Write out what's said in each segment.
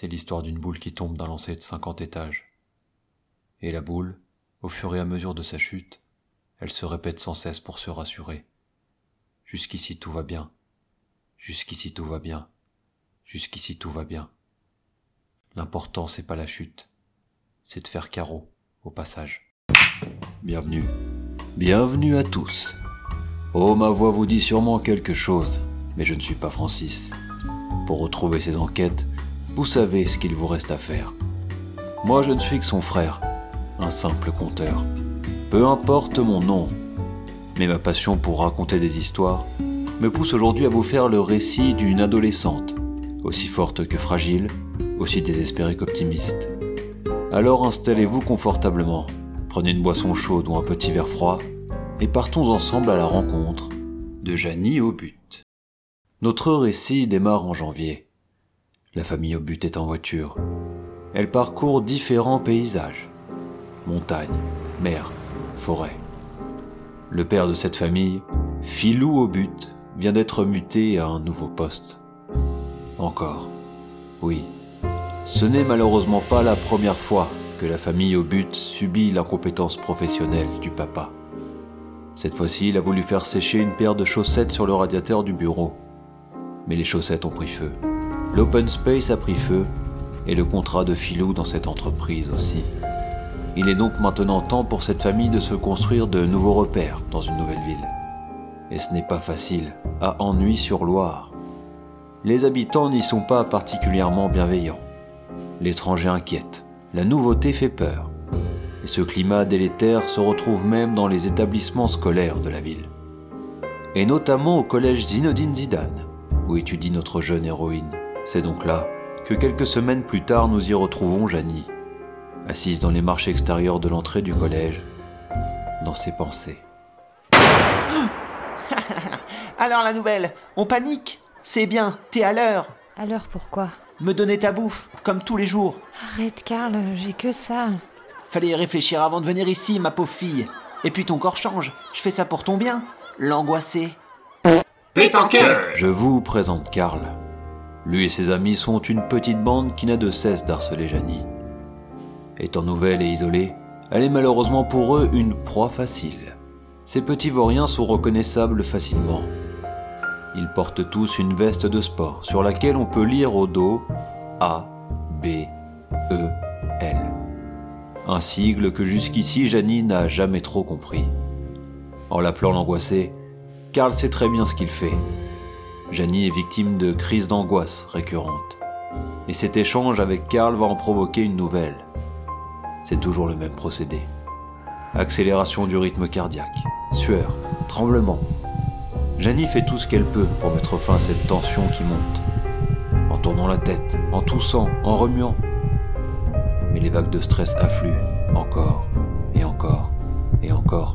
C'est l'histoire d'une boule qui tombe d'un lancer de 50 étages. Et la boule, au fur et à mesure de sa chute, elle se répète sans cesse pour se rassurer. Jusqu'ici tout va bien. Jusqu'ici tout va bien. Jusqu'ici tout va bien. L'important c'est pas la chute, c'est de faire carreau au passage. Bienvenue. Bienvenue à tous. Oh, ma voix vous dit sûrement quelque chose, mais je ne suis pas Francis. Pour retrouver ces enquêtes, vous savez ce qu'il vous reste à faire. Moi, je ne suis que son frère, un simple conteur. Peu importe mon nom, mais ma passion pour raconter des histoires me pousse aujourd'hui à vous faire le récit d'une adolescente, aussi forte que fragile, aussi désespérée qu'optimiste. Alors installez-vous confortablement, prenez une boisson chaude ou un petit verre froid, et partons ensemble à la rencontre de Janie au but. Notre récit démarre en janvier. La famille au but est en voiture. Elle parcourt différents paysages. Montagnes, mer, forêt. Le père de cette famille, Filou au but, vient d'être muté à un nouveau poste. Encore. Oui. Ce n'est malheureusement pas la première fois que la famille au but subit l'incompétence professionnelle du papa. Cette fois-ci, il a voulu faire sécher une paire de chaussettes sur le radiateur du bureau. Mais les chaussettes ont pris feu. L'open space a pris feu et le contrat de Filou dans cette entreprise aussi. Il est donc maintenant temps pour cette famille de se construire de nouveaux repères dans une nouvelle ville. Et ce n'est pas facile, à Ennui-sur-Loire. Les habitants n'y sont pas particulièrement bienveillants. L'étranger inquiète, la nouveauté fait peur. Et ce climat délétère se retrouve même dans les établissements scolaires de la ville. Et notamment au collège Zinodine Zidane, où étudie notre jeune héroïne. C'est donc là que quelques semaines plus tard nous y retrouvons Janie, assise dans les marches extérieures de l'entrée du collège, dans ses pensées. Alors la nouvelle, on panique C'est bien, t'es à l'heure À l'heure pourquoi? Me donner ta bouffe, comme tous les jours. Arrête Karl, j'ai que ça. Fallait y réfléchir avant de venir ici, ma pauvre fille. Et puis ton corps change, je fais ça pour ton bien. L'angoissé. Pétanqueur Je vous présente Karl. Lui et ses amis sont une petite bande qui n'a de cesse d'harceler Janie. Étant nouvelle et isolée, elle est malheureusement pour eux une proie facile. Ces petits vauriens sont reconnaissables facilement. Ils portent tous une veste de sport sur laquelle on peut lire au dos A, B, E, L. Un sigle que jusqu'ici Janie n'a jamais trop compris. En l'appelant l'angoissé, Karl sait très bien ce qu'il fait. Janie est victime de crises d'angoisse récurrentes. Et cet échange avec Karl va en provoquer une nouvelle. C'est toujours le même procédé. Accélération du rythme cardiaque, sueur, tremblement. Janie fait tout ce qu'elle peut pour mettre fin à cette tension qui monte. En tournant la tête, en toussant, en remuant. Mais les vagues de stress affluent, encore, et encore, et encore.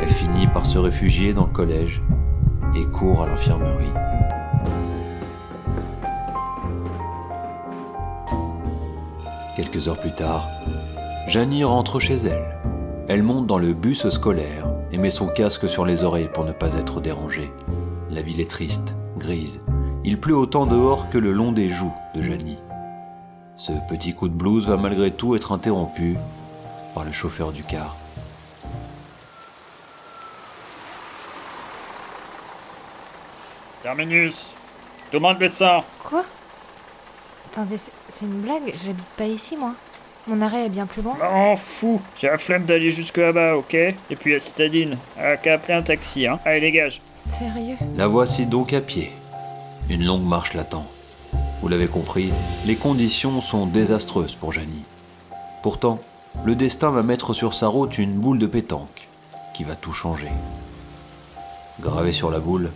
Elle finit par se réfugier dans le collège et court à l'infirmerie. Quelques heures plus tard, Janie rentre chez elle. Elle monte dans le bus scolaire et met son casque sur les oreilles pour ne pas être dérangée. La ville est triste, grise. Il pleut autant dehors que le long des joues de Janie. Ce petit coup de blues va malgré tout être interrompu par le chauffeur du car. Terminus Demande médecin Quoi? Attendez, c'est- une blague J'habite pas ici moi. Mon arrêt est bien plus loin. M'en fous J'ai la flemme d'aller jusque là-bas, ok? Et puis la citadine. À qu'à appeler un taxi, hein Allez, dégage Sérieux? La voici donc à pied. Une longue marche l'attend. Vous l'avez compris, les conditions sont désastreuses pour Janie. Pourtant, le destin va mettre sur sa route une boule de pétanque qui va tout changer. Gravée sur la boule,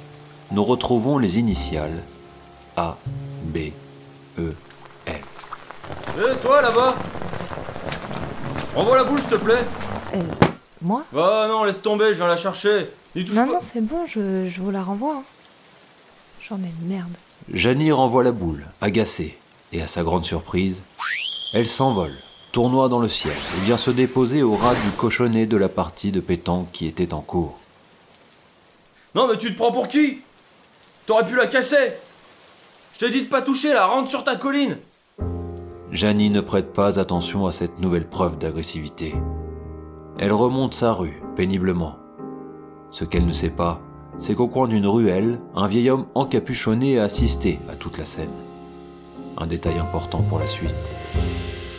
nous retrouvons les initiales A, B, E, L. Hé, toi là-bas Renvoie la boule, s'il te plaît Euh. Moi? Bah non, laisse tomber, je viens la chercher. N'y touche Non, pas. non, c'est bon, je, je vous la renvoie. hein. J'en ai une merde. Janie renvoie la boule, agacée, et à sa grande surprise, elle s'envole, tournoie dans le ciel, et vient se déposer au ras du cochonnet de la partie de pétanque qui était en cours. Non, mais tu te prends pour qui? T'aurais pu la casser Je te dis de pas toucher là, rentre sur ta colline Janie ne prête pas attention à cette nouvelle preuve d'agressivité. Elle remonte sa rue, péniblement. Ce qu'elle ne sait pas, c'est qu'au coin d'une ruelle, un vieil homme encapuchonné a assisté à toute la scène. Un détail important pour la suite.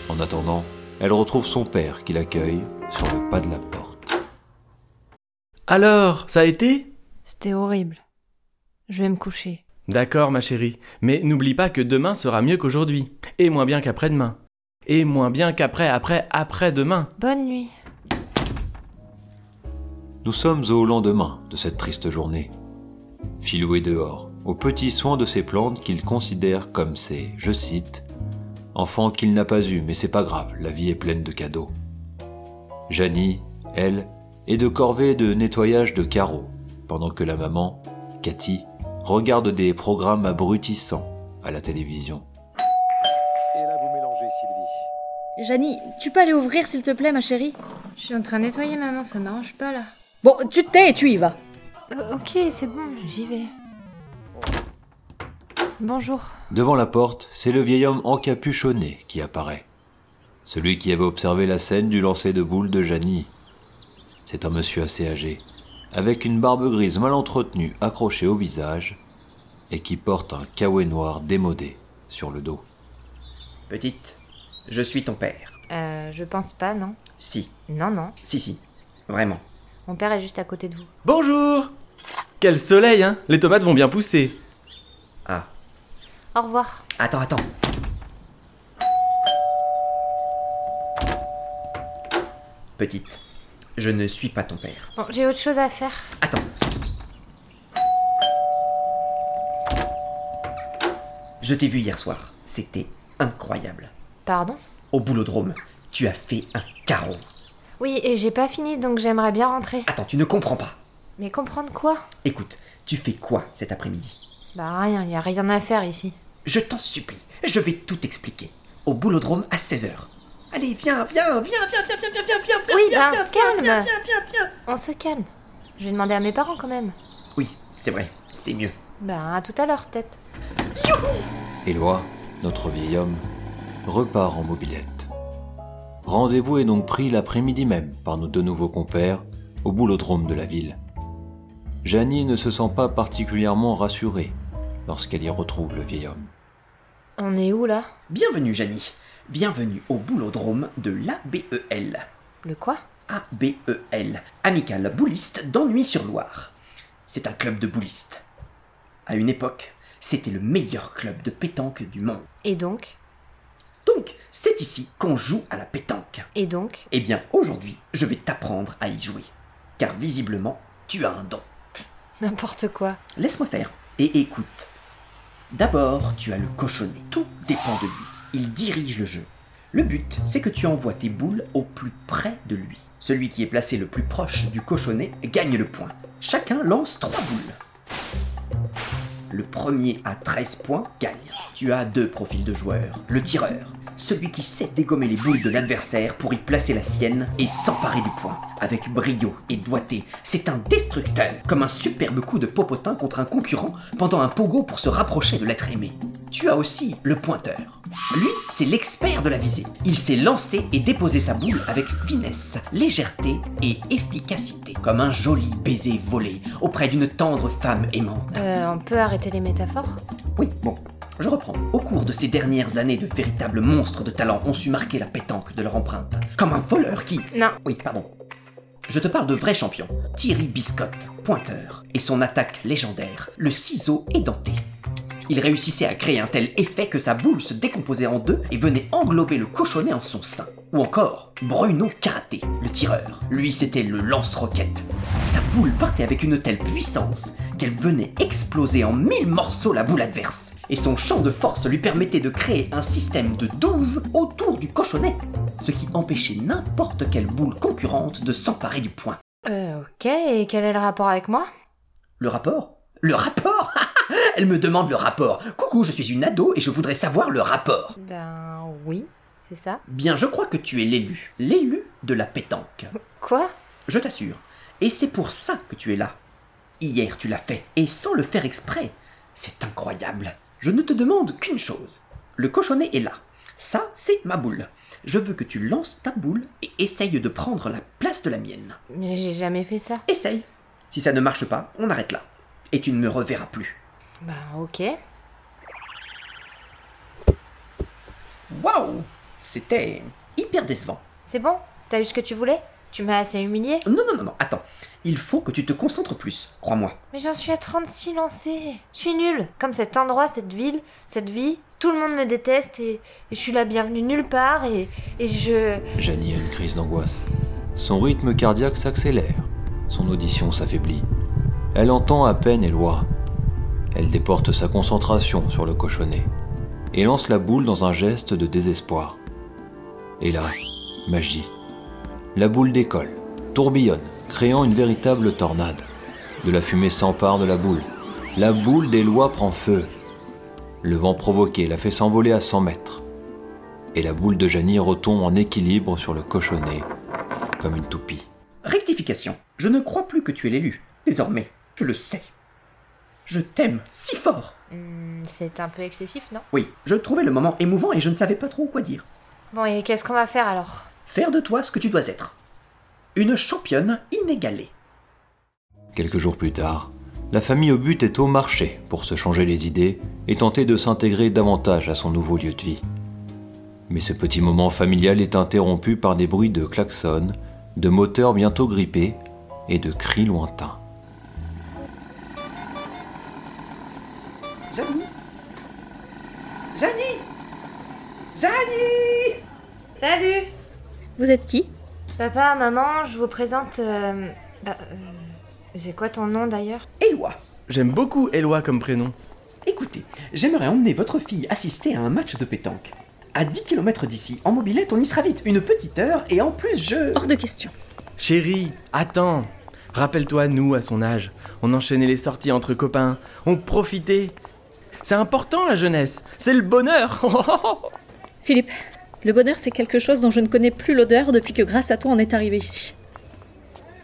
En attendant, elle retrouve son père qui l'accueille sur le pas de la porte. Alors, ça a été? C'était horrible. Je vais me coucher. D'accord, ma chérie, mais n'oublie pas que demain sera mieux qu'aujourd'hui, et moins bien qu'après-demain, et moins bien qu'après, après, après-demain. Bonne nuit. Nous sommes au lendemain de cette triste journée. Philou est dehors, aux petits soins de ses plantes qu'il considère comme ses, je cite, enfants qu'il n'a pas eus, mais c'est pas grave, la vie est pleine de cadeaux. Janie, elle, est de corvée de nettoyage de carreaux, pendant que la maman, Cathy, regarde des programmes abrutissants à la télévision. Et là, vous mélangez, Sylvie. Janie, tu peux aller ouvrir s'il te plaît, ma chérie? Je suis en train de nettoyer, maman, ça m'arrange pas là. Bon, tu te tais et tu y vas. Euh, ok, c'est bon, j'y vais. Bonjour. Devant la porte, c'est le vieil homme encapuchonné qui apparaît. Celui qui avait observé la scène du lancer de boules de Janie. C'est un monsieur assez âgé, avec une barbe grise mal entretenue accrochée au visage, et qui porte un kawaii noir démodé sur le dos. Petite, je suis ton père. Euh, je pense pas, non Si, Non, non. si, si. Vraiment. Mon père est juste à côté de vous. Bonjour Quel soleil, hein Les tomates vont bien pousser. Ah, Au revoir. attends, attends. Petite, je ne suis pas ton père. Bon, j'ai autre chose à faire. Attends. Je t'ai vu hier soir. C'était incroyable. Pardon? Au boulodrome, tu as fait un carreau. Oui, et j'ai pas fini, donc j'aimerais bien rentrer. Attends, tu ne comprends pas. Mais comprendre quoi? Écoute, tu fais quoi cet après-midi? Bah rien, y a rien à faire ici. Je t'en supplie, je vais tout expliquer. Au boulodrome à 16h. Allez, viens, viens, viens, viens, viens, viens, viens, viens, viens, viens, Oui, viens, ben, viens, viens, calme. viens, viens, viens, viens. On se calme. Je vais demander à mes parents quand même. Oui, c'est vrai, c'est mieux. Bah à tout à l'heure peut-être. Éloi, notre vieil homme, repart en mobilette. Rendez-vous est donc pris l'après-midi même par nos deux nouveaux compères au boulodrome de la ville. Janie ne se sent pas particulièrement rassurée lorsqu'elle y retrouve le vieil homme. On est où là Bienvenue, Janie. Bienvenue au boulodrome de l'ABEL. Le quoi? ABEL, Amical Bouliste d'Ennui-sur-Loire. C'est un club de boulistes. À une époque, c'était le meilleur club de pétanque du monde. Et donc? Donc, c'est ici qu'on joue à la pétanque. Et donc? Eh bien, aujourd'hui, je vais t'apprendre à y jouer. Car visiblement, tu as un don. N'importe quoi. Laisse-moi faire et écoute. D'abord, tu as le cochonnet. Tout dépend de lui. Il dirige le jeu. Le but, c'est que tu envoies tes boules au plus près de lui. Celui qui est placé le plus proche du cochonnet gagne le point. Chacun lance trois boules. Le premier à 13 points gagne. Tu as deux profils de joueurs. Le tireur, celui qui sait dégommer les boules de l'adversaire pour y placer la sienne et s'emparer du point. Avec brio et doigté, c'est un destructeur, comme un superbe coup de popotin contre un concurrent pendant un pogo pour se rapprocher de l'être aimé. Tu as aussi le pointeur. Lui, c'est l'expert de la visée. Il sait lancer et déposer sa boule avec finesse, légèreté et efficacité, comme un joli baiser volé auprès d'une tendre femme aimante. Euh, on peut arrêter les métaphores Oui, bon, je reprends. Au cours de ces dernières années, de véritables monstres de talent ont su marquer la pétanque de leur empreinte. Comme un voleur qui... Non. Oui, pardon. Je te parle de vrais champions. Thierry Biscotte, pointeur, et son attaque légendaire, le ciseau édenté. Il réussissait à créer un tel effet que sa boule se décomposait en deux et venait englober le cochonnet en son sein. Ou encore, Bruno Karaté, le tireur. Lui, c'était le lance-roquette. Sa boule partait avec une telle puissance qu'elle venait exploser en mille morceaux la boule adverse. Et son champ de force lui permettait de créer un système de douve autour du cochonnet, ce qui empêchait n'importe quelle boule concurrente de s'emparer du point. Euh, ok, et quel est le rapport avec moi? Le rapport? Le rapport? Elle me demande le rapport. Coucou, je suis une ado et je voudrais savoir le rapport. Ben oui, c'est ça. Bien, je crois que tu es l'élu. L'élu de la pétanque. Quoi? Je t'assure. Et c'est pour ça que tu es là. Hier, tu l'as fait, et sans le faire exprès. C'est incroyable. Je ne te demande qu'une chose. Le cochonnet est là. Ça, c'est ma boule. Je veux que tu lances ta boule et essayes de prendre la place de la mienne. Mais j'ai jamais fait ça. Essaye. Si ça ne marche pas, on arrête là. Et tu ne me reverras plus. Bah, ok. Waouh C'était hyper décevant. C'est bon? T'as eu ce que tu voulais? Tu m'as assez humilié? Non, non, non, non, attends. Il faut que tu te concentres plus, crois-moi. Mais j'en suis à 36 lancés. Je suis nulle. Comme cet endroit, cette ville, cette vie. Tout le monde me déteste et, et je suis la bienvenue nulle part et, et je... Janie a une crise d'angoisse. Son rythme cardiaque s'accélère. Son audition s'affaiblit. Elle entend à peine Éloi. Elle déporte sa concentration sur le cochonnet et lance la boule dans un geste de désespoir. Et là, magie. La boule décolle, tourbillonne, créant une véritable tornade. De la fumée s'empare de la boule. La boule d'Éloi prend feu. Le vent provoqué la fait s'envoler à 100 mètres. Et la boule de Janie retombe en équilibre sur le cochonnet, comme une toupie. Rectification. Je ne crois plus que tu es l'élu. Désormais, je le sais. Je t'aime si fort. Hmm, c'est un peu excessif, non? Oui, je trouvais le moment émouvant et je ne savais pas trop quoi dire. Bon, et qu'est-ce qu'on va faire alors? Faire de toi ce que tu dois être. Une championne inégalée. Quelques jours plus tard, la famille au but est au marché pour se changer les idées et tenter de s'intégrer davantage à son nouveau lieu de vie. Mais ce petit moment familial est interrompu par des bruits de klaxons, de moteurs bientôt grippés et de cris lointains. Janie Janie Janie Salut Vous êtes qui? Papa, maman, je vous présente... euh, bah, euh, c'est quoi ton nom d'ailleurs? Éloi, J'aime beaucoup Éloi comme prénom. écoutez, j'aimerais emmener votre fille assister à un match de pétanque. À 10 km d'ici, en mobilette, on y sera vite, une petite heure, et en plus je... Hors de question. Chérie, attends. Rappelle-toi, nous, à son âge, on enchaînait les sorties entre copains, on profitait. C'est important la jeunesse, c'est le bonheur. Philippe, le bonheur c'est quelque chose dont je ne connais plus l'odeur depuis que grâce à toi on est arrivé ici.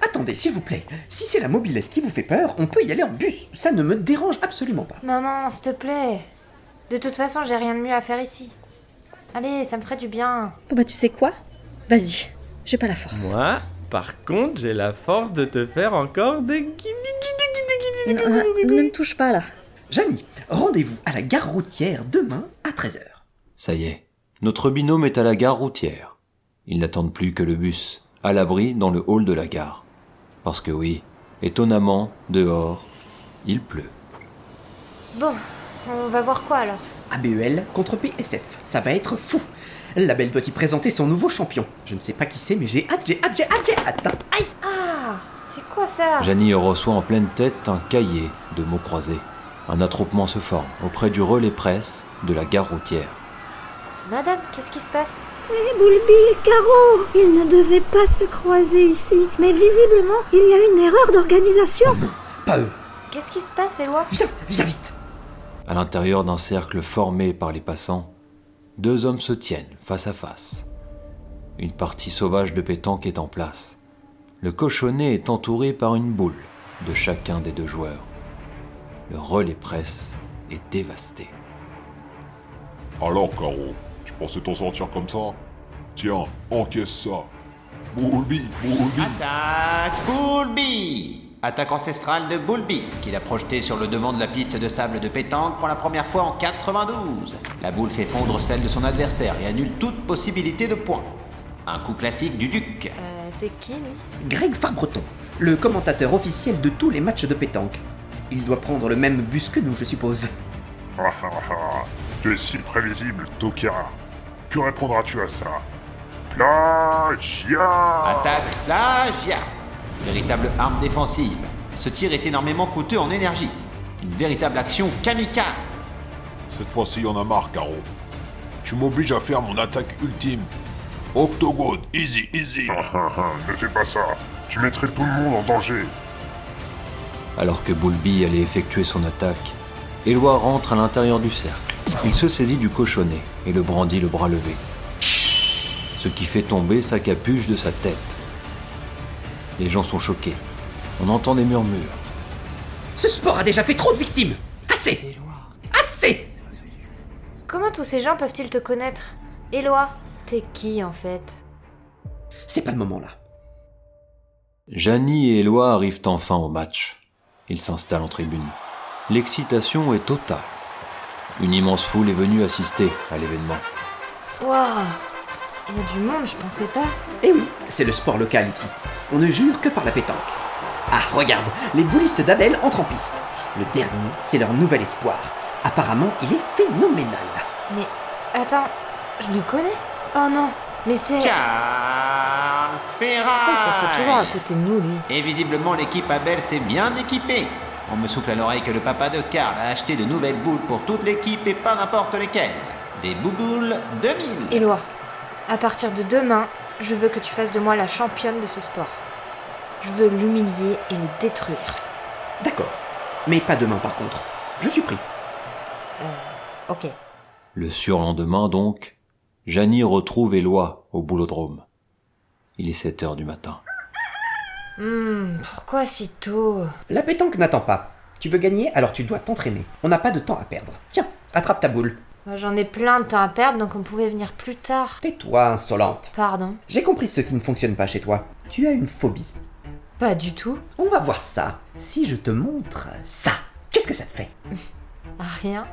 Attendez, s'il vous plaît, si c'est la mobilette qui vous fait peur, on peut y aller en bus, ça ne me dérange absolument pas. Maman, s'il te plaît. De toute façon, j'ai rien de mieux à faire ici. Allez, ça me ferait du bien. Bon bah tu sais quoi? Vas-y, j'ai pas la force. Moi, par contre, j'ai la force de te faire encore des guidi ne me touche pas là. Janie, rendez-vous à la gare routière demain à 13h. Ça y est, notre binôme est à la gare routière. Ils n'attendent plus que le bus, à l'abri dans le hall de la gare. Parce que oui, étonnamment, dehors, il pleut. Bon, on va voir quoi alors? ABEL contre PSF, ça va être fou. La belle doit y présenter son nouveau champion. Je ne sais pas qui c'est, mais j'ai hâte, j'ai hâte, j'ai hâte, j'ai hâte. Aïe Ah, c'est quoi ça? Janie reçoit en pleine tête un cahier de mots croisés. Un attroupement se forme auprès du relais presse de la gare routière. Madame, qu'est-ce qui se passe? C'est Boulby et Caro. Ils ne devaient pas se croiser ici. Mais visiblement, il y a une erreur d'organisation. Oh non, pas eux. Qu'est-ce qui se passe, Éloi Viens, viens vite. À l'intérieur d'un cercle formé par les passants, deux hommes se tiennent face à face. Une partie sauvage de pétanque est en place. Le cochonnet est entouré par une boule de chacun des deux joueurs. Le relais presse est dévasté. Alors, Caro, tu pensais t'en sortir comme ça Tiens, encaisse ça. Boulby, Boulby. Attaque Boulby Attaque ancestrale de Boulby, qu'il a projeté sur le devant de la piste de sable de pétanque pour la première fois en 92. La boule fait fondre celle de son adversaire et annule toute possibilité de point. Un coup classique du Duc. Euh, c'est qui, lui? Greg Farbreton, le commentateur officiel de tous les matchs de pétanque. Il doit prendre le même bus que nous, je suppose. Ah ah ah, tu es si prévisible, Tokira. Que répondras-tu à ça? Plagia Attaque plagia Véritable arme défensive. Ce tir est énormément coûteux en énergie. Une véritable action kamikaze. Cette fois-ci, y en a marre, Caro. Tu m'obliges à faire mon attaque ultime. Octogone, easy, easy. ne fais pas ça. Tu mettrais tout le monde en danger. Alors que Boulby allait effectuer son attaque, Éloi rentre à l'intérieur du cercle. Il se saisit du cochonnet et le brandit le bras levé. Ce qui fait tomber sa capuche de sa tête. Les gens sont choqués. On entend des murmures. Ce sport a déjà fait trop de victimes. Assez Assez tous ces gens peuvent-ils te connaître? Éloi, t'es qui en fait? C'est pas le moment là. Janie et Éloi arrivent enfin au match. Ils s'installent en tribune. L'excitation est totale. Une immense foule est venue assister à l'événement. Waouh Il y a du monde, je pensais pas. Eh oui, c'est le sport local ici. On ne jure que par la pétanque. Ah, regarde, les boulistes d'Abel entrent en piste. Le dernier, c'est leur nouvel espoir. Apparemment, il est phénoménal. Mais attends, je le connais? Oh non, mais c'est. Carl Ferrari Oh, ça saute toujours à côté de nous, lui. Et visiblement, l'équipe Abel s'est bien équipée. On me souffle à l'oreille que le papa de Karl a acheté de nouvelles boules pour toute l'équipe et pas n'importe lesquelles. Des bouboules 2000. Éloi, à partir de demain, je veux que tu fasses de moi la championne de ce sport. Je veux l'humilier et le détruire. D'accord. Mais pas demain par contre. Je suis pris. Ok. Le surlendemain donc, Janie retrouve Éloi au boulodrome. Il est 7 heures du matin. Hmm, pourquoi si tôt? La pétanque n'attend pas. Tu veux gagner, alors tu dois t'entraîner. On n'a pas de temps à perdre. Tiens, attrape ta boule. Moi, J'en ai plein de temps à perdre, donc on pouvait venir plus tard. Tais-toi, insolente. Pardon? J'ai compris ce qui ne fonctionne pas chez toi. Tu as une phobie. Pas du tout. On va voir ça. Si je te montre ça, qu'est-ce que ça te fait? Rien.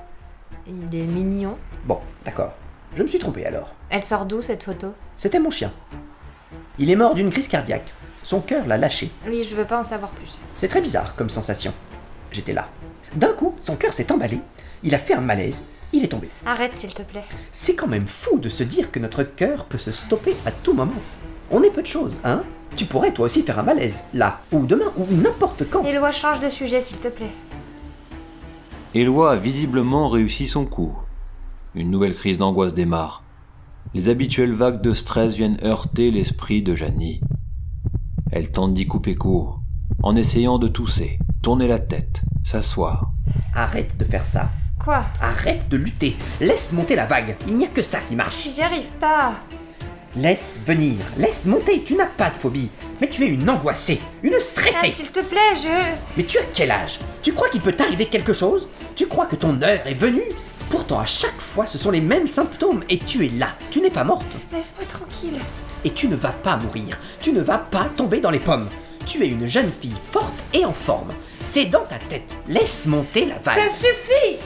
Il est mignon. Bon, d'accord. Je me suis trompé alors. Elle sort d'où cette photo? C'était mon chien. Il est mort d'une crise cardiaque. Son cœur l'a lâché. Oui, je veux pas en savoir plus. C'est très bizarre comme sensation. J'étais là. D'un coup, son cœur s'est emballé. Il a fait un malaise. Il est tombé. Arrête, s'il te plaît. C'est quand même fou de se dire que notre cœur peut se stopper à tout moment. On est peu de choses, hein Tu pourrais toi aussi faire un malaise, là, ou demain, ou n'importe quand. Éloi, change de sujet, s'il te plaît. Éloi a visiblement réussi son coup. Une nouvelle crise d'angoisse démarre. Les habituelles vagues de stress viennent heurter l'esprit de Janie. Elle tente d'y couper court, en essayant de tousser, tourner la tête, s'asseoir. Arrête de faire ça. Quoi? Arrête de lutter. Laisse monter la vague. Il n'y a que ça qui marche. J'y arrive pas. Laisse venir. Laisse monter. Tu n'as pas de phobie. Mais tu es une angoissée. Une Ah, stressée. s'il te plaît, je. Mais tu as quel âge? Tu crois qu'il peut t'arriver quelque chose? Tu crois que ton heure est venue? Pourtant, à chaque fois, ce sont les mêmes symptômes et tu es là. Tu n'es pas morte. Laisse-moi tranquille. Et tu ne vas pas mourir. Tu ne vas pas tomber dans les pommes. Tu es une jeune fille forte et en forme. C'est dans ta tête. Laisse monter la vague. Ça suffit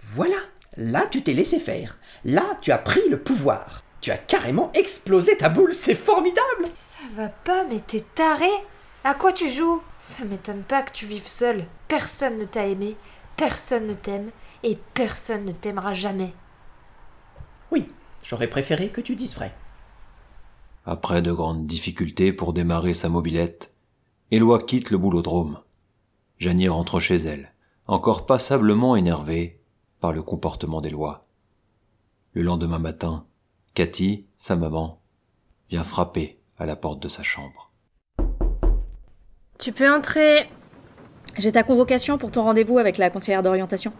Voilà. Là, tu t'es laissé faire. Là, tu as pris le pouvoir. Tu as carrément explosé ta boule. C'est formidable. Ça va pas, mais t'es taré À quoi tu joues? Ça m'étonne pas que tu vives seul. Personne ne t'a aimé, personne ne t'aime, et personne ne t'aimera jamais. Oui, j'aurais préféré que tu dises vrai. Après de grandes difficultés pour démarrer sa mobilette, Éloi quitte le boulodrome. Janie rentre chez elle, encore passablement énervée par le comportement d'Éloi. Le lendemain matin, Cathy, sa maman, vient frapper à la porte de sa chambre. Tu peux entrer. J'ai ta convocation pour ton rendez-vous avec la conseillère d'orientation.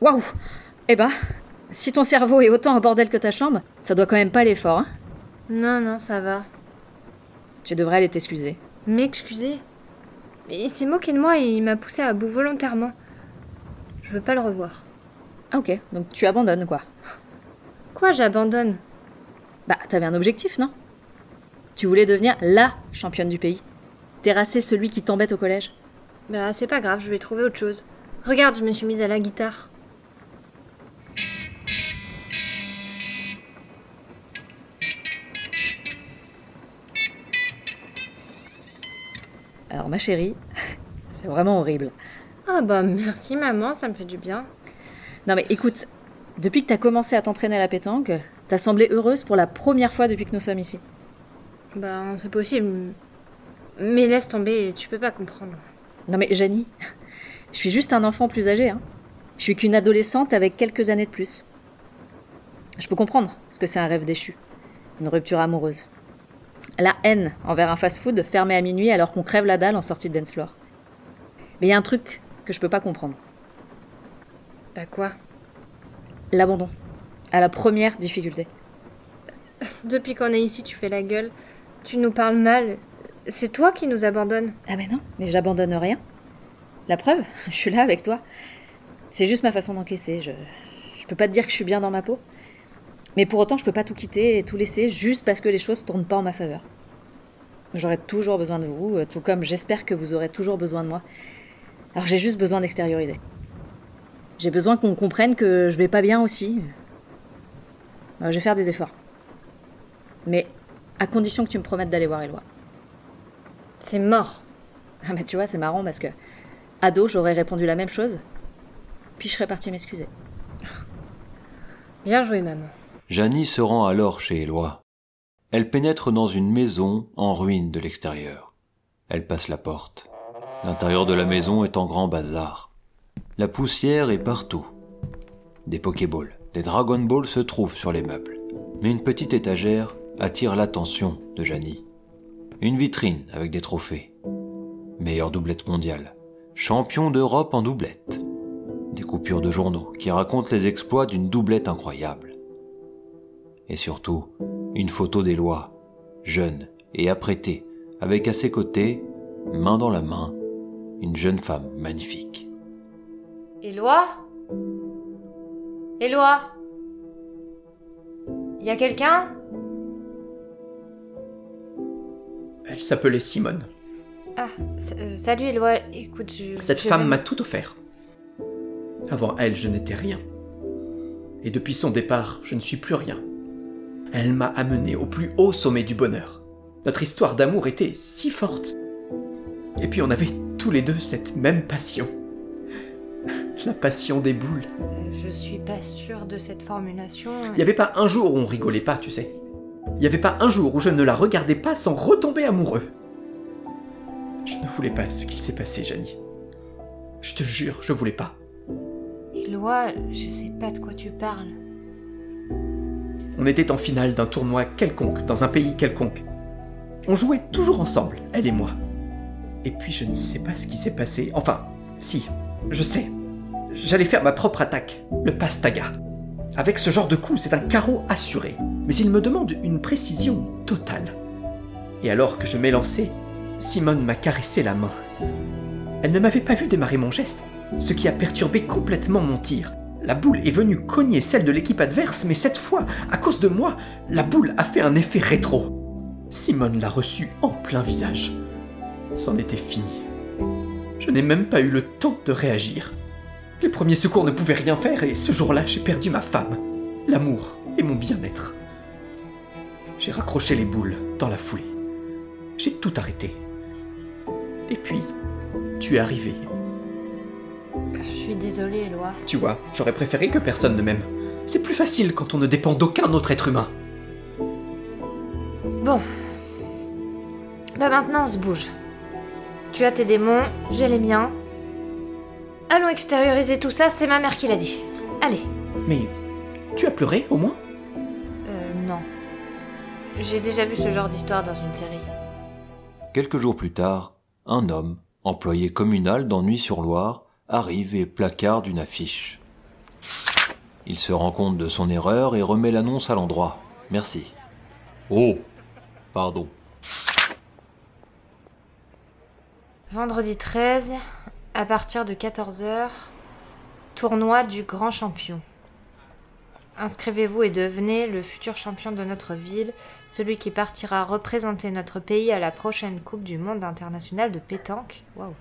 Waouh Eh ben, si ton cerveau est autant en bordel que ta chambre, ça doit quand même pas aller fort, hein Non, non, ça va. Tu devrais aller t'excuser. M'excuser? Mais il s'est moqué de moi et il m'a poussé à bout volontairement. Je veux pas le revoir. Ah ok, donc tu abandonnes quoi. Quoi, j'abandonne? Bah, t'avais un objectif, non? Tu voulais devenir LA championne du pays. Terrasser celui qui t'embête au collège. Bah, c'est pas grave, je vais trouver autre chose. Regarde, je me suis mise à la guitare. Alors ma chérie, c'est vraiment horrible. Ah bah merci maman, ça me fait du bien. Non mais écoute, depuis que t'as commencé à t'entraîner à la pétanque, t'as semblé heureuse pour la première fois depuis que nous sommes ici. Bah c'est possible. Mais laisse tomber, tu peux pas comprendre. Non mais Janie, je suis juste un enfant plus âgé. Hein. Je suis qu'une adolescente avec quelques années de plus. Je peux comprendre ce que c'est un rêve déchu, une rupture amoureuse. La haine envers un fast-food fermé à minuit alors qu'on crève la dalle en sortie de dance floor. Mais il y a un truc que je peux pas comprendre. Bah quoi? L'abandon. À la première difficulté. Depuis qu'on est ici, tu fais la gueule. Tu nous parles mal. C'est toi qui nous abandonnes. Ah mais non, mais j'abandonne rien. La preuve, je suis là avec toi. C'est juste ma façon d'encaisser. Je, je peux pas te dire que je suis bien dans ma peau. Mais pour autant, je peux pas tout quitter et tout laisser juste parce que les choses tournent pas en ma faveur. J'aurai toujours besoin de vous, euh, tout comme j'espère que vous aurez toujours besoin de moi. Alors j'ai juste besoin d'extérioriser. J'ai besoin qu'on comprenne que je vais pas bien aussi. Euh, je vais faire des efforts. Mais à condition que tu me promettes d'aller voir Eloi. C'est mort. Ah bah tu vois, c'est marrant parce que ado, j'aurais répondu la même chose. Puis je serais partie m'excuser. Bien joué, maman. Janie se rend alors chez Éloi. Elle pénètre dans une maison en ruine de l'extérieur. Elle passe la porte. L'intérieur de la maison est en grand bazar. La poussière est partout. Des Pokéballs, des Dragon Balls se trouvent sur les meubles. Mais une petite étagère attire l'attention de Janie. Une vitrine avec des trophées. Meilleure doublette mondiale. Champion d'Europe en doublette. Des coupures de journaux qui racontent les exploits d'une doublette incroyable et surtout une photo d'Éloi, jeune et apprêtée, avec à ses côtés, main dans la main, une jeune femme magnifique. Éloi Éloi Y a quelqu'un? Elle s'appelait Simone. Ah, euh, salut Éloi, écoute, je... Cette je femme m'a tout offert. Avant elle, je n'étais rien. Et depuis son départ, je ne suis plus rien. Elle m'a amené au plus haut sommet du bonheur. Notre histoire d'amour était si forte. Et puis on avait tous les deux cette même passion. La passion des boules. Je suis pas sûre de cette formulation. Il n'y avait pas un jour où on rigolait pas, tu sais. Il n'y avait pas un jour où je ne la regardais pas sans retomber amoureux. Je ne voulais pas ce qui s'est passé, Janie. Je te jure, je voulais pas. Éloi, je sais pas de quoi tu parles. On était en finale d'un tournoi quelconque, dans un pays quelconque. On jouait toujours ensemble, elle et moi. Et puis je ne sais pas ce qui s'est passé. Enfin, si, je sais. J'allais faire ma propre attaque, le pastaga. Avec ce genre de coup, c'est un carreau assuré. Mais il me demande une précision totale. Et alors que je m'élançais, Simone m'a caressé la main. Elle ne m'avait pas vu démarrer mon geste, ce qui a perturbé complètement mon tir. La boule est venue cogner celle de l'équipe adverse, mais cette fois, à cause de moi, la boule a fait un effet rétro. Simone l'a reçue en plein visage. C'en était fini. Je n'ai même pas eu le temps de réagir. Les premiers secours ne pouvaient rien faire et ce jour-là, j'ai perdu ma femme, l'amour et mon bien-être. J'ai raccroché les boules dans la foulée. J'ai tout arrêté. Et puis, tu es arrivé. Je suis désolée, Éloi. Tu vois, j'aurais préféré que personne ne m'aime. C'est plus facile quand on ne dépend d'aucun autre être humain. Bon. Bah maintenant, on se bouge. Tu as tes démons, j'ai les miens. Allons extérioriser tout ça, c'est ma mère qui l'a dit. Allez. Mais tu as pleuré au moins? Euh, non. J'ai déjà vu ce genre d'histoire dans une série. Quelques jours plus tard, un homme, employé communal dans Nuit-sur-Loire, arrive et placarde une affiche. Il se rend compte de son erreur et remet l'annonce à l'endroit. Merci. Oh, pardon. Vendredi 13, à partir de 14h, tournoi du grand champion. Inscrivez-vous et devenez le futur champion de notre ville, celui qui partira représenter notre pays à la prochaine Coupe du Monde internationale de pétanque. Waouh.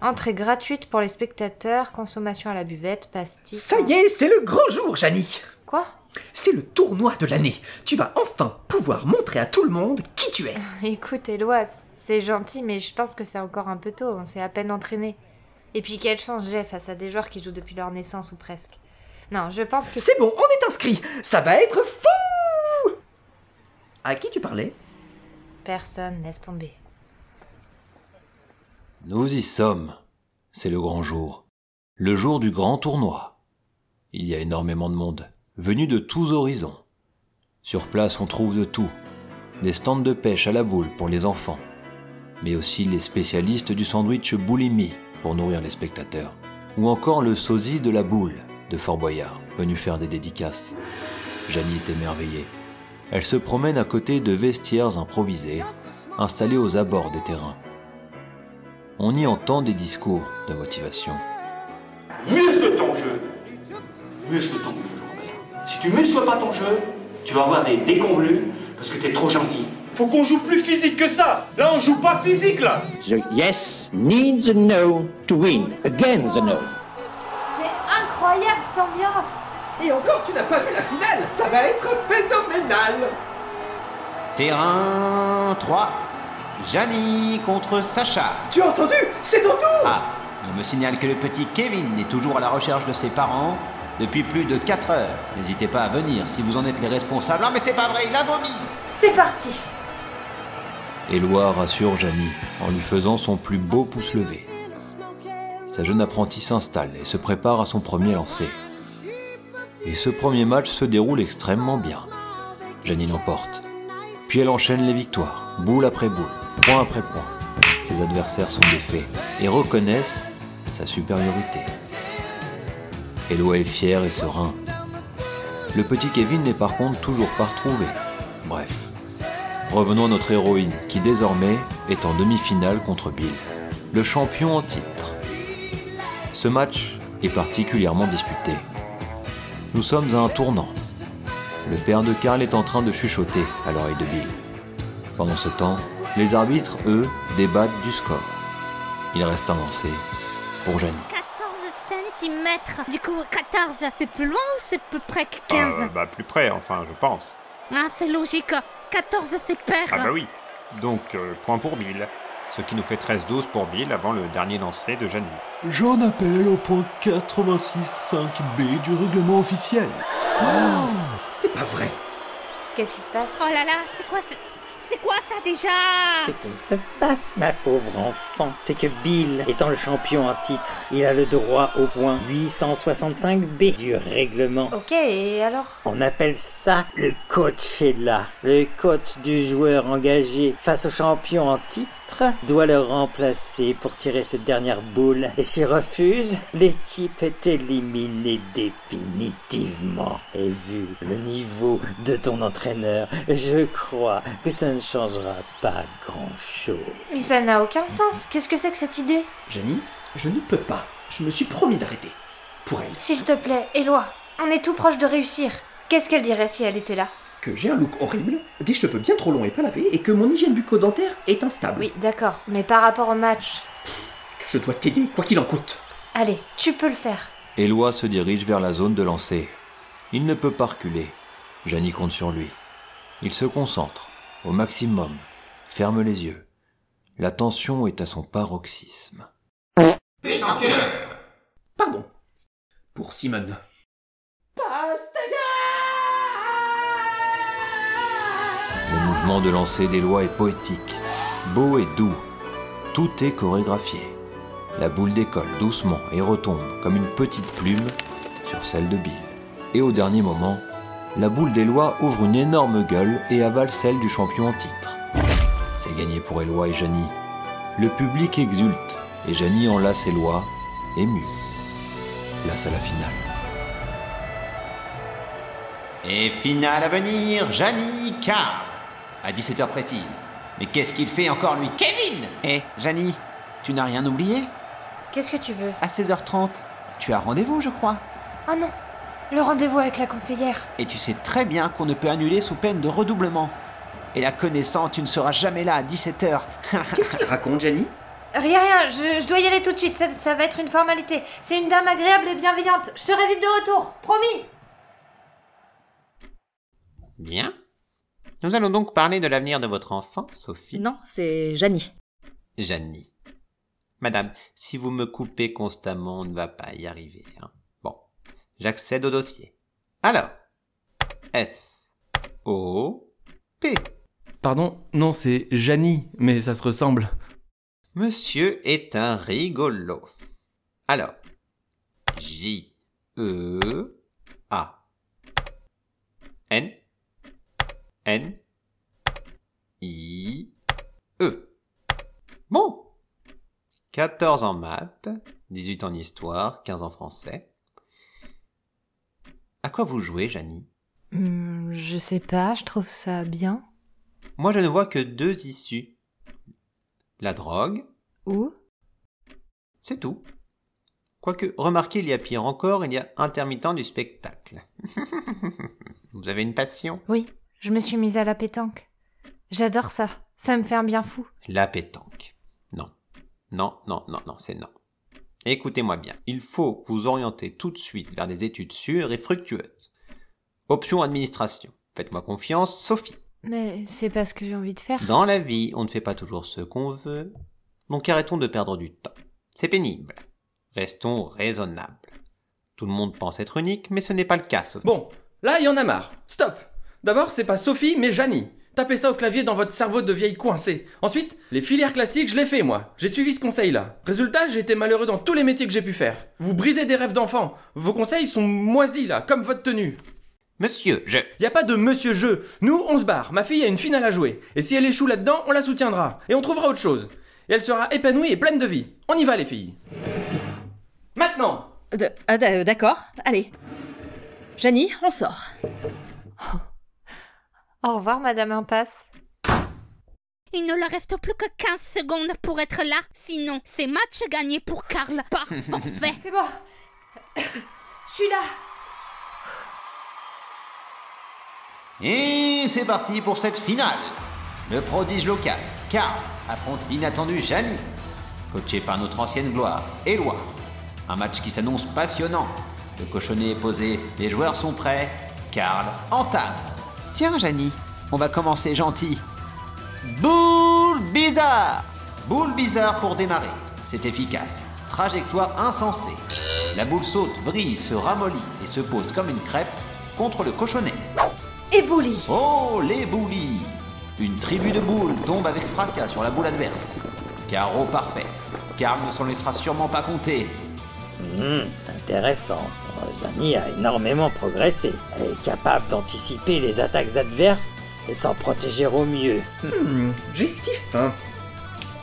Entrée gratuite pour les spectateurs, consommation à la buvette, pastis. Ça y est, c'est le grand jour, Janie Quoi? C'est le tournoi de l'année. Tu vas enfin pouvoir montrer à tout le monde qui tu es. Écoute, Eloi, c'est gentil, mais je pense que c'est encore un peu tôt, on s'est à peine entraîné. Et puis quelle chance j'ai face à des joueurs qui jouent depuis leur naissance ou presque. Non, je pense que... C'est bon, on est inscrit. Ça va être fou À qui tu parlais? Personne, laisse tomber. Nous y sommes. C'est le grand jour. Le jour du grand tournoi. Il y a énormément de monde, venu de tous horizons. Sur place, on trouve de tout. Des stands de pêche à la boule pour les enfants, mais aussi les spécialistes du sandwich boulimie pour nourrir les spectateurs, ou encore le sosie de la boule de Fort Boyard, venu faire des dédicaces. Janie est émerveillée. Elle se promène à côté de vestiaires improvisés, installés aux abords des terrains. On y entend des discours de motivation. Muscle ton jeu Muscle ton jeu, Robert. Si tu muscles pas ton jeu, tu vas avoir des déconvenus parce que t'es trop gentil. Faut qu'on joue plus physique que ça Là, on joue pas physique, là The yes needs a no to win against the no. C'est incroyable cette ambiance Et encore, tu n'as pas vu la finale Ça va être phénoménal Terrain 3. Jani contre Sacha. Tu as entendu? C'est ton tour Ah, on me signale que le petit Kevin est toujours à la recherche de ses parents depuis plus de 4 heures. N'hésitez pas à venir si vous en êtes les responsables. Ah mais c'est pas vrai, il a vomi C'est parti Éloi rassure Janie en lui faisant son plus beau pouce levé. Sa jeune apprentie s'installe et se prépare à son premier lancer. Et ce premier match se déroule extrêmement bien. Janie l'emporte. Puis elle enchaîne les victoires, boule après boule, point après point. Ses adversaires sont défaits et reconnaissent sa supériorité. Éloi est fier et serein. Le petit Kevin n'est par contre toujours pas retrouvé. Bref. Revenons à notre héroïne, qui désormais est en demi-finale contre Bill, le champion en titre. Ce match est particulièrement disputé. Nous sommes à un tournant. Le père de Karl est en train de chuchoter à l'oreille de Bill. Pendant ce temps, les arbitres, eux, débattent du score. Il reste un lancer pour Janie. 14 cm. Du coup, 14, c'est plus loin ou c'est plus près que 15 Euh, bah plus près, enfin, je pense. Ah, c'est logique. 14, c'est pair. Ah bah oui. Donc, euh, point pour Bill. Ce qui nous fait 13-12 pour Bill avant le dernier lancer de Janie. J'en appelle au point 86.5b du règlement officiel. C'est pas vrai Qu'est-ce qui se passe? Oh là là, c'est quoi ce... C'est quoi ça déjà? Ce qui ne se passe, ma pauvre enfant, c'est que Bill, étant le champion en titre, il a le droit au point 865B du règlement. Ok, et alors? On appelle ça le coach est là. Le coach du joueur engagé face au champion en titre doit le remplacer pour tirer cette dernière boule. Et s'il refuse, l'équipe est éliminée définitivement. Et vu le niveau de ton entraîneur, je crois que ça ne changera pas grand-chose. Mais ça n'a aucun sens. Qu'est-ce que c'est que cette idée? Jenny, je ne peux pas. Je me suis promis d'arrêter. Pour elle. S'il te plaît, Éloi, on est tout proche de réussir. Qu'est-ce qu'elle dirait si elle était là? Que j'ai un look horrible, des cheveux bien trop longs et pas lavés, et que mon hygiène bucco-dentaire est instable. Oui, d'accord, mais par rapport au match. Que je dois t'aider, quoi qu'il en coûte. Allez, tu peux le faire. Éloi se dirige vers la zone de lancer. Il ne peut pas reculer. Janie compte sur lui. Il se concentre, au maximum, ferme les yeux. La tension est à son paroxysme. Pardon. Pour Simone. Le mouvement de lancer d'Éloi est poétique, beau et doux. Tout est chorégraphié. La boule décolle doucement et retombe comme une petite plume sur celle de Bill. Et au dernier moment, la boule d'Éloi ouvre une énorme gueule et avale celle du champion en titre. C'est gagné pour Éloi et Janie. Le public exulte et Janie enlace Éloi, ému. Place à la finale. Et finale à venir, Janie Card. À 17h précise. Mais qu'est-ce qu'il fait encore lui? Kevin Eh, Janie, tu n'as rien oublié? Qu'est-ce que tu veux? À 16h30, tu as rendez-vous, je crois. Oh non Le rendez-vous avec la conseillère. Et tu sais très bien qu'on ne peut annuler sous peine de redoublement. Et la connaissant, tu ne seras jamais là à 17h. Qu'est-ce qu'il raconte, Jenny? Rien, rien, je, je dois y aller tout de suite, ça, ça va être une formalité. C'est une dame agréable et bienveillante. Je serai vite de retour, promis Bien. Nous allons donc parler de l'avenir de votre enfant, Sophie. Non, c'est Janie. Janie. Madame, si vous me coupez constamment, on ne va pas y arriver. hein. J'accède au dossier. Alors, S, O, P. Pardon, non, c'est Janie, mais ça se ressemble. Monsieur est un rigolo. Alors, J, E, A. N, N, I, E. Bon. 14 en maths, 18 en histoire, 15 en français. À quoi vous jouez, Janie Hmm, Je sais pas, je trouve ça bien. Moi, je ne vois que deux issues. La drogue Ou C'est tout. Quoique, remarquez, il y a pire encore, il y a intermittent du spectacle. Vous avez une passion Oui, je me suis mise à la pétanque. J'adore ça. Ça me fait un bien fou. La pétanque. Non. Non, non, non, non, c'est non. Écoutez-moi bien, il faut vous orienter tout de suite vers des études sûres et fructueuses. Option administration. Faites-moi confiance, Sophie. Mais c'est pas ce que j'ai envie de faire. Dans la vie, on ne fait pas toujours ce qu'on veut. Donc arrêtons de perdre du temps. C'est pénible. Restons raisonnables. Tout le monde pense être unique, mais ce n'est pas le cas, Sophie. Bon, là, il y en a marre. Stop D'abord, c'est pas Sophie, mais Janie. Tapez ça au clavier dans votre cerveau de vieille coincée. Ensuite, les filières classiques, je l'ai fait moi. J'ai suivi ce conseil-là. Résultat, j'ai été malheureux dans tous les métiers que j'ai pu faire. Vous brisez des rêves d'enfants. Vos conseils sont moisis là, comme votre tenue. Monsieur, je. Y a pas de monsieur je. Nous, on se barre. Ma fille a une finale à jouer. Et si elle échoue là-dedans, on la soutiendra. Et on trouvera autre chose. Et elle sera épanouie et pleine de vie. On y va, les filles. Maintenant ah, d- euh, D'accord, allez. Janie, on sort. Au revoir, Madame Impasse. Il ne leur reste plus que 15 secondes pour être là. Sinon, c'est match gagné pour Karl par forfait. C'est bon. Je suis là. Et c'est parti pour cette finale. Le prodige local, Karl, affronte l'inattendu Janie. Coaché par notre ancienne gloire, Éloi. Un match qui s'annonce passionnant. Le cochonnet est posé, les joueurs sont prêts. Karl entame. Tiens, Janie, on va commencer gentil. Boule bizarre Boule bizarre pour démarrer. C'est efficace. Trajectoire insensée. La boule saute, vrille, se ramollit et se pose comme une crêpe contre le cochonnet. Éboulis. Oh, les boulis Une tribu de boules tombe avec fracas sur la boule adverse. Carreau parfait. Karl ne s'en laissera sûrement pas compter. Hmm, intéressant. Oh, Janie a énormément progressé. Elle est capable d'anticiper les attaques adverses et de s'en protéger au mieux. Hmm, j'ai si faim.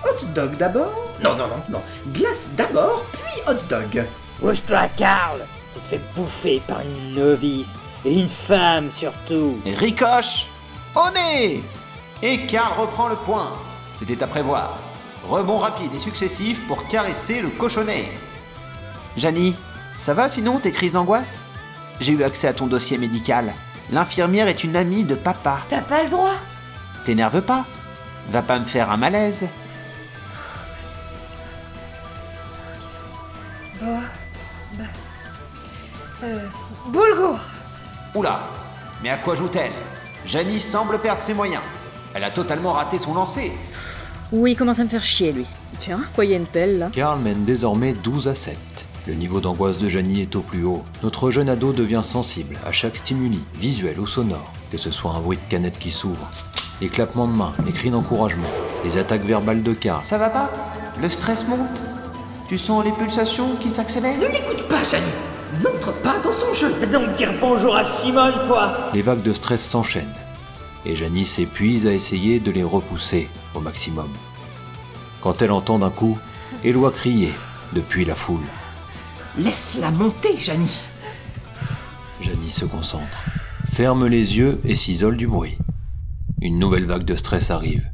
Hot dog d'abord Non, non, non, non. Glace d'abord, puis hot dog. Bouge-toi, Karl Tu te fais bouffer par une novice, et une femme surtout. Et ricoche Au nez Et Karl reprend le point. C'était à prévoir. Rebond rapide et successif pour caresser le cochonnet. Janie, ça va sinon tes crises d'angoisse? J'ai eu accès à ton dossier médical. L'infirmière est une amie de papa. T'as pas le droit? T'énerve pas Va pas me faire un malaise. Bon. Bah. Euh. Boulgour. Oula Mais à quoi joue-t-elle? Janie semble perdre ses moyens. Elle a totalement raté son lancer. Oui, il commence à me faire chier, lui. Tiens, quoi, y a une pelle, là? Karl mène désormais 12 à 7. Le niveau d'angoisse de Janie est au plus haut. Notre jeune ado devient sensible à chaque stimuli, visuel ou sonore, que ce soit un bruit de canette qui s'ouvre, les clappements de mains, les cris d'encouragement, les attaques verbales de Karl. Ça va pas? Le stress monte? Tu sens les pulsations qui s'accélèrent? Ne l'écoute pas, Janie. N'entre pas dans son jeu. Fais donc dire bonjour à Simone, toi Les vagues de stress s'enchaînent, et Janie s'épuise à essayer de les repousser au maximum. Quand elle entend d'un coup Éloi crier depuis la foule. Laisse-la monter, Janie. Janie se concentre, ferme les yeux et s'isole du bruit. Une nouvelle vague de stress arrive.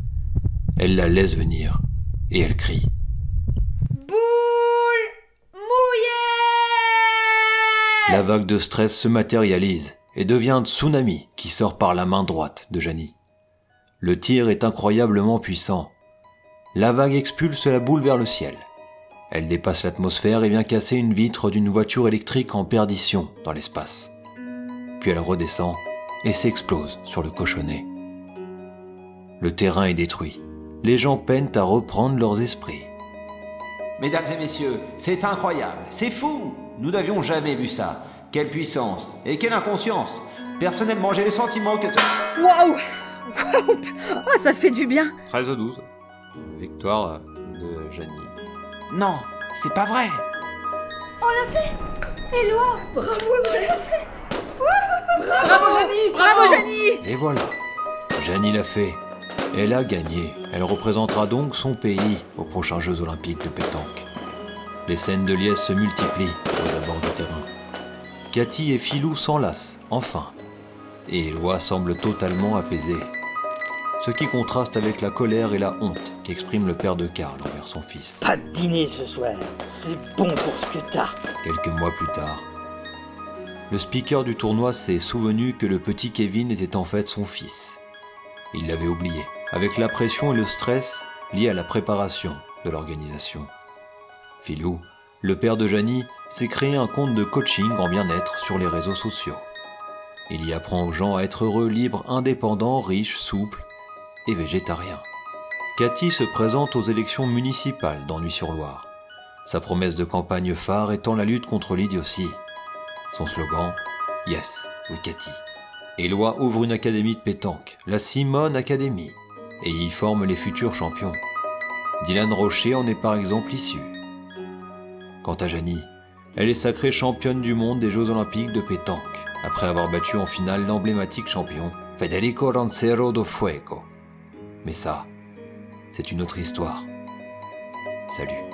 Elle la laisse venir et elle crie. Boule mouillée La vague de stress se matérialise et devient un tsunami qui sort par la main droite de Janie. Le tir est incroyablement puissant. La vague expulse la boule vers le ciel. Elle dépasse l'atmosphère et vient casser une vitre d'une voiture électrique en perdition dans l'espace. Puis elle redescend et s'explose sur le cochonnet. Le terrain est détruit. Les gens peinent à reprendre leurs esprits. Mesdames et messieurs, c'est incroyable, c'est fou Nous n'avions jamais vu ça. Quelle puissance et quelle inconscience Personnellement, j'ai le sentiment que... Waouh Waouh Oh, ça fait du bien 13 au 12. Victoire de Janie. Non, c'est pas vrai On l'a fait Éloi Bravo, on l'a fait Bravo, Bravo, Janie Bravo, Janie Et voilà, Janie l'a fait. Elle a gagné. Elle représentera donc son pays aux prochains Jeux olympiques de pétanque. Les scènes de liesse se multiplient aux abords du terrain. Cathy et Philou s'enlacent, enfin. Et Éloi semble totalement apaisée. Ce qui contraste avec la colère et la honte qu'exprime le père de Karl envers son fils. Pas de dîner ce soir. C'est bon pour ce que t'as. Quelques mois plus tard, le speaker du tournoi s'est souvenu que le petit Kevin était en fait son fils. Il l'avait oublié, avec la pression et le stress liés à la préparation de l'organisation. Philou, le père de Janie, s'est créé un compte de coaching en bien-être sur les réseaux sociaux. Il y apprend aux gens à être heureux, libres, indépendants, riches, souples et végétariens. Cathy se présente aux élections municipales d'Ennui-sur-Loire. Sa promesse de campagne phare étant la lutte contre l'idiotie. Son slogan Yes, oui Cathy. Éloi ouvre une académie de pétanque, la Simone Academy, et y forme les futurs champions. Dylan Rocher en est par exemple issu. Quant à Janie, elle est sacrée championne du monde des Jeux Olympiques de pétanque, après avoir battu en finale l'emblématique champion Federico Rancero do Fuego. Mais ça, c'est une autre histoire. Salut.